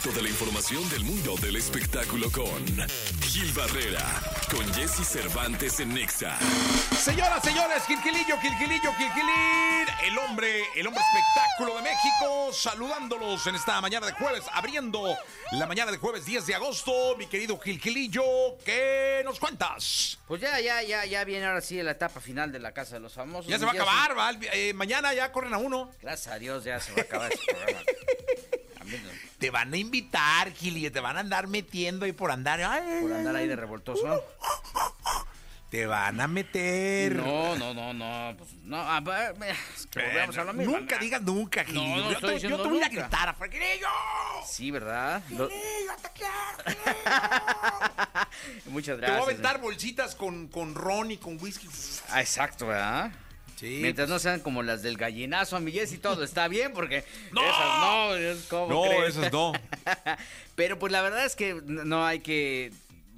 De la información del mundo del espectáculo con Gil Barrera, con Jesse Cervantes en Nexa. Señoras, señores, Quilquilillo, Quilquilillo, Quilquilín, el hombre, el hombre espectáculo de México, saludándolos en esta mañana de jueves, abriendo la mañana de jueves 10 de agosto. Mi querido Quilquilillo, ¿qué nos cuentas? Pues ya, ya, ya, ya viene ahora sí la etapa final de la Casa de los Famosos. Ya se va a acabar, ¿va? Eh, mañana ya corren a uno. Gracias a Dios ya se va a acabar ese programa. A mí no, Te van a invitar, Gili, te van a andar metiendo ahí por andar. ay, Por andar ahí de revoltoso. Te van a meter. No, no, no, no. Pues, no, a ver, es que volvemos a lo mismo. Nunca digas nunca, Gili. No, no yo, estoy te- yo te voy a gritar a Quilquilillo. Sí, ¿verdad? Lo- Quilquilillo, te quiero, Muchas Te gracias. voy a aventar bolsitas con, con ron y con whisky. Ah, exacto, ¿verdad? Sí. Mientras no sean como las del gallinazo, amigues, y todo está bien, porque ¡No! esas no, es como No, esas no. Pero pues la verdad es que no hay que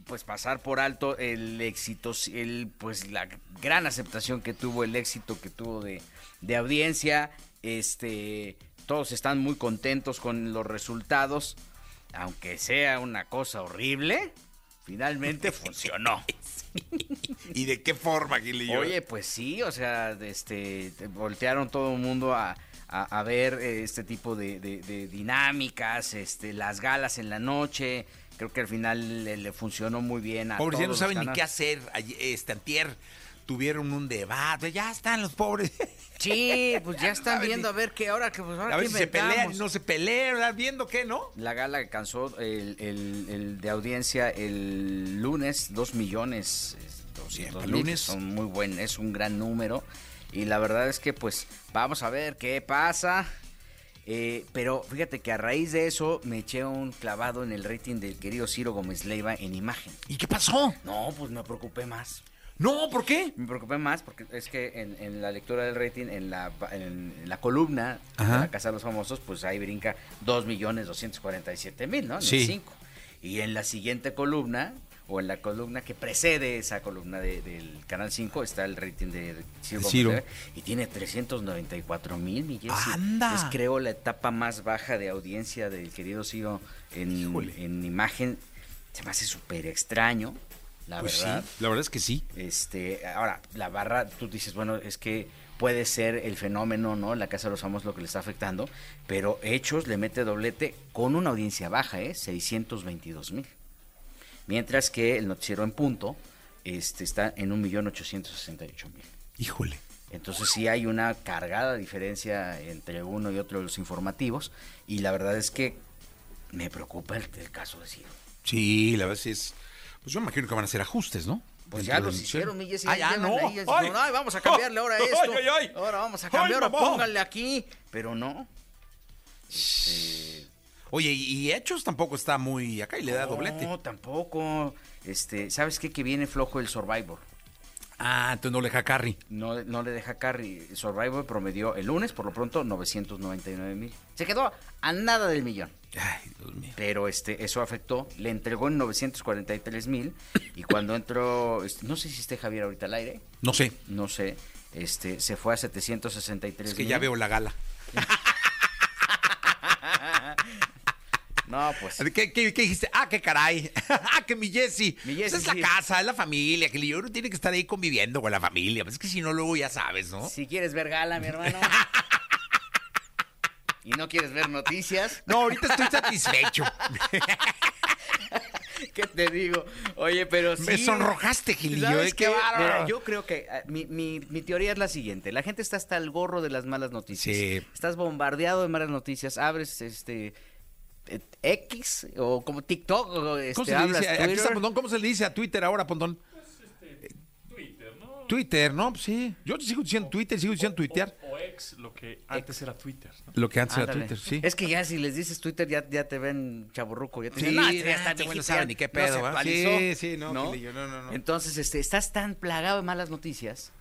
pues pasar por alto el éxito, el pues la gran aceptación que tuvo, el éxito que tuvo de, de audiencia. Este, todos están muy contentos con los resultados, aunque sea una cosa horrible. Finalmente funcionó. ¿Y de qué forma, Gilillo? Oye, pues sí, o sea, este, te voltearon todo el mundo a, a- a ver eh, este tipo de, de- de dinámicas, este, las galas en la noche. Creo que al final le, le funcionó muy bien a no saben ni qué hacer. Este, antier tuvieron un debate. Ya están los pobres. Sí, pues ya están viendo a ver qué ahora, que pues ahora A ver si se pelean, no se pelean, ¿verdad? viendo qué, ¿no? La gala alcanzó el, el- el de audiencia el lunes, dos millones. es, doscientos Siempre mil, lunes. Son muy buen, es un gran número. Y la verdad es que pues vamos a ver qué pasa. Eh, pero fíjate que a raíz de eso me eché un clavado en el rating del querido Ciro Gómez Leiva en imagen. ¿Y qué pasó? No, pues me preocupé más. No, ¿por qué? Me preocupé más porque es que en, en la lectura del rating, en la, en la columna Ajá. de la Casa de los Famosos, pues ahí brinca 2.247.000, ¿no? En el Sí. 5. Y en la siguiente columna, o en la columna que precede esa columna de- del Canal 5, está el rating de Ciro. Ciro. Y tiene 394.000 millones. ¡Anda! Es creo la etapa más baja de audiencia del querido Ciro en, en imagen. Se me hace súper extraño, la Pues verdad. sí, la verdad es que sí. Este, ahora, la barra, tú dices, bueno, es que puede ser el fenómeno, ¿no? La Casa de los Famosos lo que le está afectando, pero Hechos le mete doblete con una audiencia baja, ¿eh? 622 mil. Mientras que el noticiero en punto este, está en 1.868.000. Híjole. Entonces sí hay una cargada diferencia entre uno y otro de los informativos y la verdad es que me preocupa el, el caso de Ciro. Sí, la verdad es. Pues yo me imagino que van a hacer ajustes, ¿no? Pues ya los hicieron, mi Jessy, Ah, ya no. ahí, Ay. como, "Ay, vamos a cambiarle ahora Ay, esto. ay, ay. Ahora vamos a cambiar, ahora pónganle aquí. Pero no. Este, Oye, y, Hechos tampoco está muy acá y le da doblete. No, tampoco. Este, ¿sabes qué? Que viene flojo el Survivor. Ah, entonces no le deja Carry. No, no le deja carry. Survivor promedió el lunes, por lo pronto, 999 mil. Se quedó a nada del millón. Ay. Pero este, eso afectó. Le entregó en 943 mil. Y cuando entró, este, no sé si esté Javier ahorita al aire. No sé. No sé. Este, se fue a 763 Es que ya veo la gala. No, pues. ¿Qué, qué, qué dijiste? Ah, qué caray. ah, que mi Jessy. Mi Pues es la casa, es la familia. Que yo uno tiene que estar ahí conviviendo con la familia. Pues es que si no, luego ya sabes, ¿no? Si quieres ver gala, mi hermano. y no quieres ver noticias, No, ahorita estoy satisfecho. ¿qué te digo? Oye, pero sí. Me sonrojaste, Gilillo, ¿Sabes ¿eh? Qué qué? bárbaro. Mira, yo creo que ah, mi, mi- mi teoría es la siguiente. La gente está hasta el gorro de las malas noticias. Sí. Estás bombardeado de malas noticias. Abres este eh, X o como TikTok o este, ¿Cómo se le dice? Aquí está. ¿Cómo se le dice a Twitter ahora, Pontón? Twitter, ¿no? Twitter, ¿no? Pues sí. Yo sigo diciendo Twitter, sigo diciendo tuitear. O, o ex, lo que antes era Twitter, ¿no? Lo que antes era. Twitter, sí. Es que ya si les dices Twitter ya, ya te ven chaburruco. Ya te Sí, dicen, no, este ya está no viejito, sabe ya ni qué no pedo, actualizó", Sí, sí, no, no, no, no. Entonces, este, estás tan plagado de malas noticias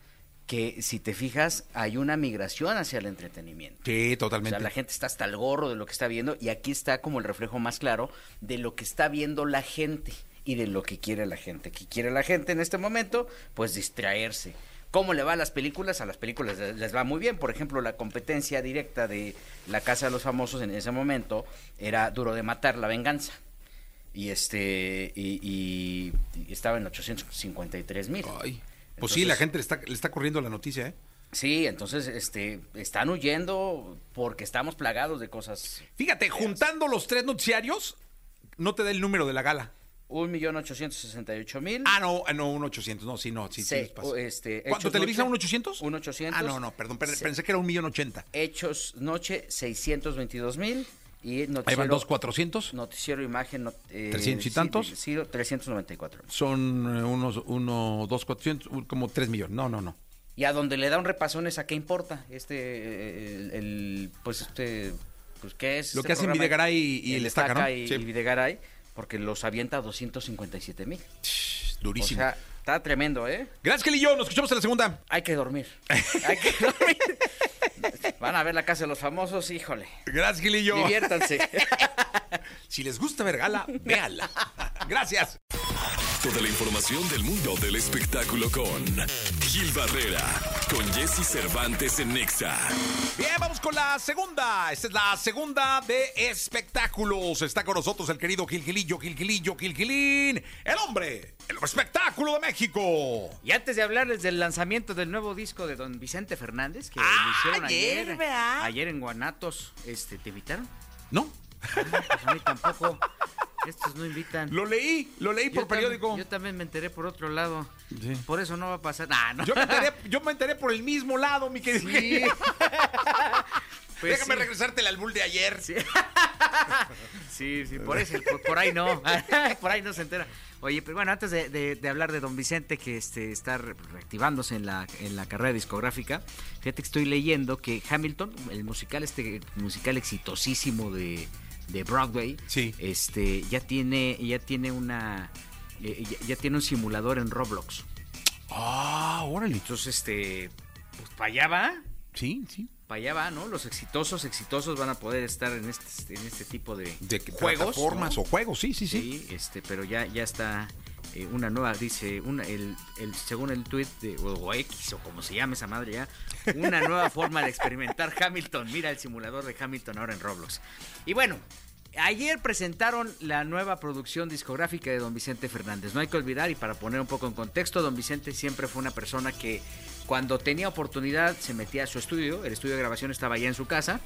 que si te fijas hay una migración hacia el entretenimiento. Sí, O totalmente. sea, la gente está hasta el gorro de lo que está viendo y aquí está como el reflejo más claro de lo que está viendo la gente y de lo que quiere la gente. ¿Qué quiere la gente en este momento? Pues distraerse. ¿Cómo le va a las películas? A las películas les va muy bien. Por ejemplo, la competencia directa de La Casa de los Famosos en ese momento era Duro de Matar, La Venganza. Y este y, y- y estaba en 853 mil. Ay. Pues sí, la gente le está, le está corriendo la noticia, ¿eh? Sí, entonces este están huyendo porque estamos plagados de cosas. Fíjate, juntando los tres noticiarios, no te da el número de la gala. Un millón ochocientos sesenta y ocho mil. Ah, no, ah, no, un 800. No, sí, no, sí, sí. Les o, este, ¿Cuánto Televisa? ¿Un 800? un 800. Ah, no, no, perdón, pensé que era un millón ochenta. Hechos Noche 622 mil. Y Ahí van noticiero, dos 400. noticiero Imagen. not- eh, 300 y sí, tantos. Sí, 394. Son eh, unos, uno, dos, cuatrocientos, un- como tres millones. No, no, no. Y a donde le da un repasón es a qué importa. Este, el, el- pues este, pues qué es. Lo este que hacen? Videgaray y- y el Estaca, ¿no? y, Sí. y Videgaray, porque los avienta a 257 mil. Shh, O Durísimo. sea, está tremendo, ¿eh? Gracias, Kelly y yo. Nos escuchamos en la segunda. Hay que dormir. Hay que dormir. Van a ver la casa de los famosos, híjole. Gracias, yo. Diviértanse. Si les gusta ver gala, véanla. Gracias. Toda la información del mundo del espectáculo con Gil Barrera, con Jesse Cervantes en Nexa. Bien, vamos con la segunda. Esta es la segunda de espectáculos. Está con nosotros el querido Gilgilillo, Gilgilillo, Gilgilín. El hombre, el hombre espectáculo de México. Y antes de hablarles del lanzamiento del nuevo disco de don Vicente Fernández, que Ah, lo hicieron ayer, ayer, ¿verdad? ayer en Guanatos, este, ¿te invitaron? ¿No? Pues a mí tampoco. Estos no invitan. Lo leí, lo leí por Yo periódico. Yo también me enteré por otro lado. Sí. Por eso no va a pasar. No. Yo me enteré, yo me enteré por el mismo lado, mi querido. Sí. Pues Déjame sí. regresarte el albul de ayer. Sí. Sí, sí, por, eso, por, por ahí no, por ahí no se entera. Oye, pero bueno, antes de, de- de hablar de Don Vicente, que este, está re- reactivándose en la, en la carrera discográfica, fíjate que estoy leyendo que Hamilton, el musical, este musical exitosísimo de, de Broadway, Sí. este, ya tiene, ya tiene una, eh, ya, ya tiene un simulador en Roblox. Ah, órale. Entonces, este, pues para allá va, Sí, sí. para allá va, ¿no? Los exitosos, exitosos van a poder estar en este, en este tipo de, De juegos. plataformas ¿no? o juegos, sí, sí, sí. Sí, este, pero ya, ya está eh, una nueva, dice, una, el, el, según el tweet de, o, o X o como se llame esa madre ya, una nueva forma de experimentar Hamilton. Mira el simulador de Hamilton ahora en Roblox. Y bueno, ayer presentaron la nueva producción discográfica de Don Vicente Fernández. No hay que olvidar, y para poner un poco en contexto, Don Vicente siempre fue una persona que cuando tenía oportunidad se metía a su estudio, el estudio de grabación estaba allá en su casa,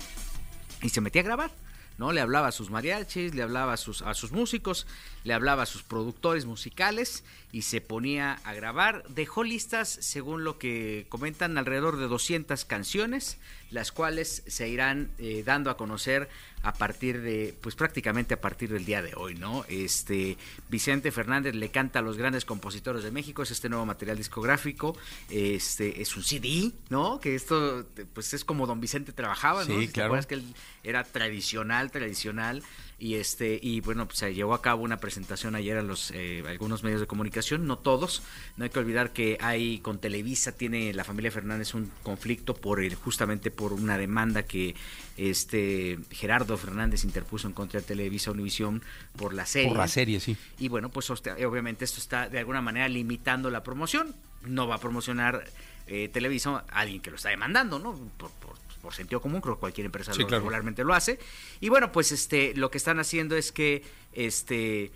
y se metía a grabar. ¿No? Le hablaba a sus mariachis, le hablaba a sus, a sus músicos, le hablaba a sus productores musicales y se ponía a grabar. Dejó listas, según lo que comentan, alrededor de 200 canciones, las cuales se irán eh, dando a conocer a partir de, pues prácticamente a partir del día de hoy, ¿no? Este, Vicente Fernández le canta a los grandes compositores de México, es este nuevo material discográfico, este, es un CD, ¿no? Que esto, pues es como Don Vicente trabajaba, ¿no? Sí, Si te claro. acuerdas que él era tradicional, tradicional, y este, y bueno, pues se llevó a cabo una presentación ayer a los eh, algunos medios de comunicación, no todos, no hay que olvidar que hay con Televisa tiene la familia Fernández un conflicto por el, justamente por una demanda que este Gerardo Fernández interpuso en contra de Televisa Univisión por la serie. Por la serie, sí. Y bueno, pues obviamente esto está de alguna manera limitando la promoción. No va a promocionar eh, Televisa a alguien que lo está demandando, ¿no? Por, por- por sentido común, creo que cualquier empresa Sí, lo- claro. regularmente lo hace. Y bueno, pues este, lo que están haciendo es que este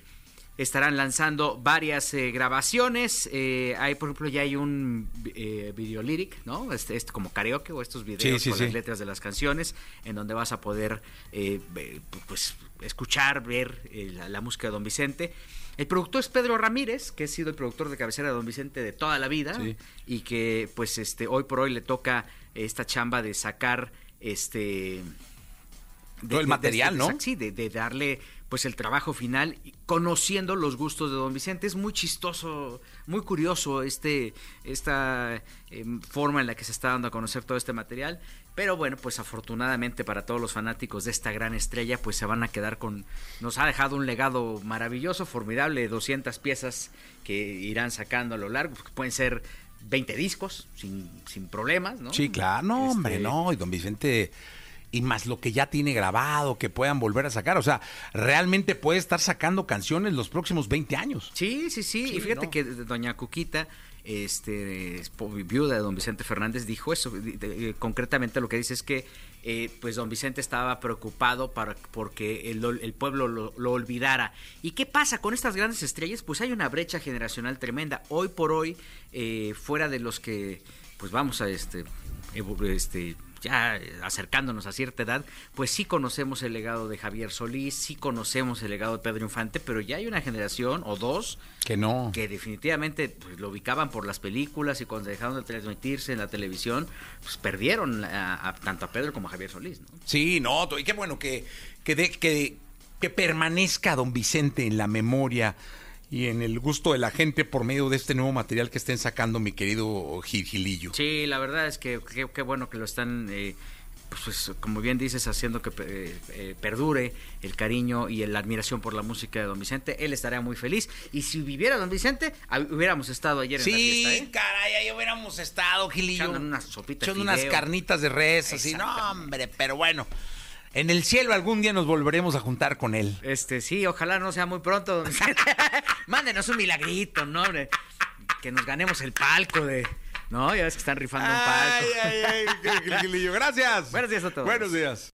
estarán lanzando varias eh, grabaciones. eh, hay, por ejemplo, ya hay un eh, video lyric, ¿no? Este, este como karaoke o estos videos Sí, sí, con las letras de las canciones, en donde vas a poder eh, pues escuchar, ver eh, la, la música de Don Vicente. El productor es Pedro Ramírez, que ha sido el productor de cabecera de Don Vicente de toda la vida Sí. y que pues este hoy por hoy le toca esta chamba de sacar este Todo el material, ¿no? Sí, de, darle pues el trabajo final conociendo los gustos de Don Vicente. Es muy chistoso, muy curioso este esta em, forma en la que se está dando a conocer todo este material. Pero bueno, pues afortunadamente para todos los fanáticos de esta gran estrella, pues se van a quedar con... Nos ha dejado un legado maravilloso, formidable, 200 piezas que irán sacando a lo largo, que pueden ser 20 discos sin, sin problemas, ¿no? Sí, claro. No, Este, hombre, no. Y don Vicente, y más lo que ya tiene grabado, que puedan volver a sacar. O sea, realmente puede estar sacando canciones los próximos 20 años. Sí, sí, sí. Sí, y fíjate no. que doña Cuquita este, viuda de don Vicente Fernández, dijo eso. Eh, concretamente lo que dice es que eh, pues don Vicente estaba preocupado para, porque el, el pueblo lo, lo olvidara. ¿Y qué pasa con estas grandes estrellas? Pues hay una brecha generacional tremenda. Hoy por hoy, eh, fuera de los que, pues vamos a este, este ya eh, acercándonos a cierta edad, pues sí conocemos el legado de Javier Solís, sí conocemos el legado de Pedro Infante, pero ya hay una generación o dos Que no. que definitivamente pues, lo ubicaban por las películas y cuando dejaron de transmitirse en la televisión, pues perdieron a- a- tanto a Pedro como a Javier Solís, ¿no? Sí, no, y qué bueno que, que, de- que, que permanezca don Vicente en la memoria y en el gusto de la gente por medio de este nuevo material que estén sacando mi querido Gil Gilillo. Sí, la verdad es que qué bueno que lo están, eh, pues, pues, como bien dices, haciendo que eh, eh, perdure el cariño y la admiración por la música de Don Vicente. Él estaría muy feliz. Y si viviera Don Vicente, hab- hubiéramos estado ayer en la Sí, fiesta, ¿eh? caray, ahí hubiéramos estado, Gilillo. Echando unas sopitas Echando unas carnitas de res, así. No, hombre, pero bueno. En el cielo algún día nos volveremos a juntar con él. Este, sí, ojalá no sea muy pronto. Mándenos un milagrito, ¿no? hombre? Que nos ganemos el palco de. No, ya ves que están rifando un palco. Ay, ay, ay. Gracias. Buenos días a todos. Buenos días.